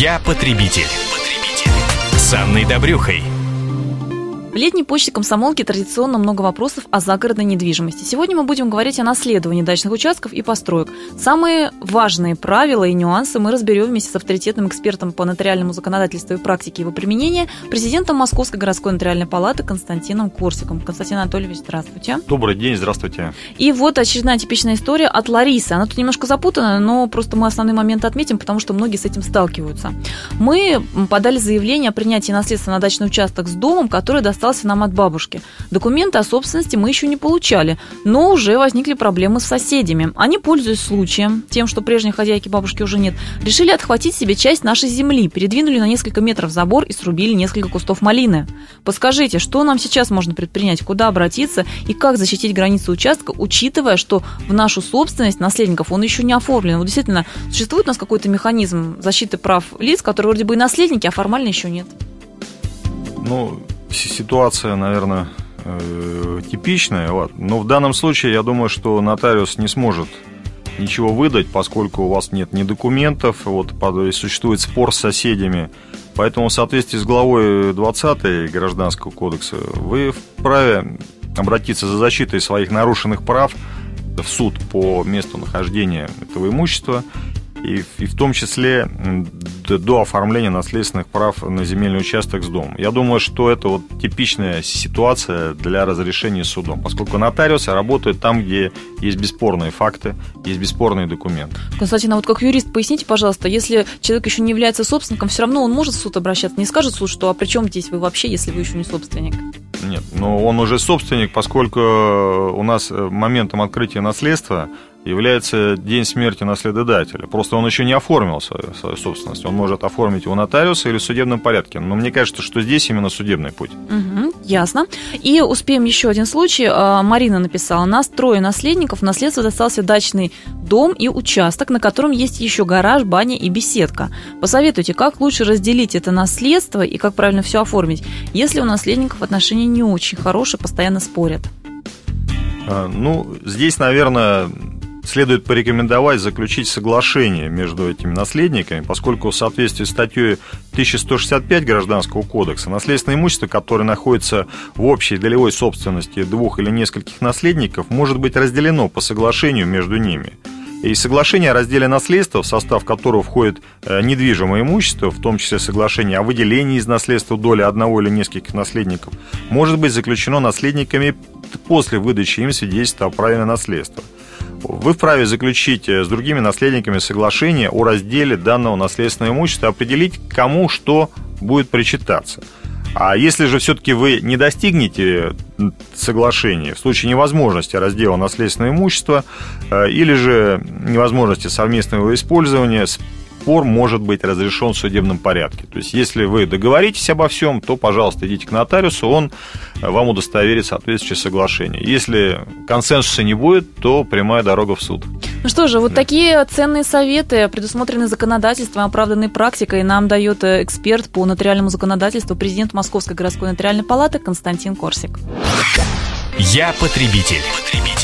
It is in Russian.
Я потребитель. С Анной Добрюхой. Летней почте комсомолки традиционно много вопросов о загородной недвижимости. Сегодня мы будем говорить о наследовании дачных участков и построек. Самые важные правила и нюансы мы разберем вместе с авторитетным экспертом по нотариальному законодательству и практике его применения, президентом Московской городской нотариальной палаты Константином Корсиком. Константин Анатольевич, здравствуйте. Добрый день, здравствуйте. И вот очередная типичная история от Ларисы. Она тут немножко запутана, но просто мы основные моменты отметим, потому что многие с этим сталкиваются. Мы подали заявление о принятии наследства на дачный участок с домом, который достал достался нам от бабушки. Документы о собственности мы еще не получали, но уже возникли проблемы с соседями. Они, пользуясь случаем, тем, что прежней хозяйки бабушки уже нет, решили отхватить себе часть нашей земли, передвинули на несколько метров забор и срубили несколько кустов малины. Подскажите, что нам сейчас можно предпринять, куда обратиться и как защитить границы участка, учитывая, что в нашу собственность наследников он еще не оформлен. Вот действительно, существует у нас какой-то механизм защиты прав лиц, которые вроде бы и наследники, а формально еще нет? Ну, ситуация, наверное, э, типичная, но в данном случае я думаю, что нотариус не сможет ничего выдать, поскольку у вас нет ни документов, вот существует спор с соседями. Поэтому в соответствии с главой 20 Гражданского кодекса вы вправе обратиться за защитой своих нарушенных прав в суд по месту нахождения этого имущества и, и в том числе до оформления наследственных прав на земельный участок с домом. Я думаю, что это вот типичная ситуация для разрешения судом, поскольку нотариусы работают там, где есть бесспорные факты, есть бесспорные документы. Константин, а вот как юрист, поясните, пожалуйста, если человек еще не является собственником, все равно он может в суд обращаться, не скажет суд, что а при чем здесь вы вообще, если вы еще не собственник? Нет, но он уже собственник, поскольку у нас моментом открытия наследства является день смерти наследодателя. Просто он еще не оформил свою, свою собственность. Он может оформить его нотариуса или в судебном порядке. Но мне кажется, что здесь именно судебный путь. Угу, ясно. И успеем еще один случай. А, Марина написала. Нас трое наследников. В наследство достался дачный дом и участок, на котором есть еще гараж, баня и беседка. Посоветуйте, как лучше разделить это наследство и как правильно все оформить, если у наследников отношения не очень хорошие, постоянно спорят. А, ну, здесь, наверное, следует порекомендовать заключить соглашение между этими наследниками, поскольку в соответствии с статьей 1165 Гражданского кодекса наследственное имущество, которое находится в общей долевой собственности двух или нескольких наследников, может быть разделено по соглашению между ними. И соглашение о разделе наследства, в состав которого входит э, недвижимое имущество, в том числе соглашение о выделении из наследства доли одного или нескольких наследников, может быть заключено наследниками после выдачи им свидетельства о праве на наследство – вы вправе заключить э, с другими наследниками соглашение о разделе данного наследственного имущества, определить, кому что будет причитаться. А если же все-таки вы не достигнете соглашения в случае невозможности раздела наследственного имущества э, или же невозможности совместного использования, спор может быть разрешен в судебном порядке. То есть, если вы договоритесь обо всем, то, пожалуйста, идите к нотариусу, он э, вам удостоверит соответствующее соглашение. Если консенсуса не будет, то прямая дорога в суд. Ну что же, вот да. такие ценные советы, предусмотрены законодательством, оправданной практикой, нам дает э, эксперт по нотариальному законодательству, президент Московской городской нотариальной палаты Константин Корсик. Я потребитель. потребитель.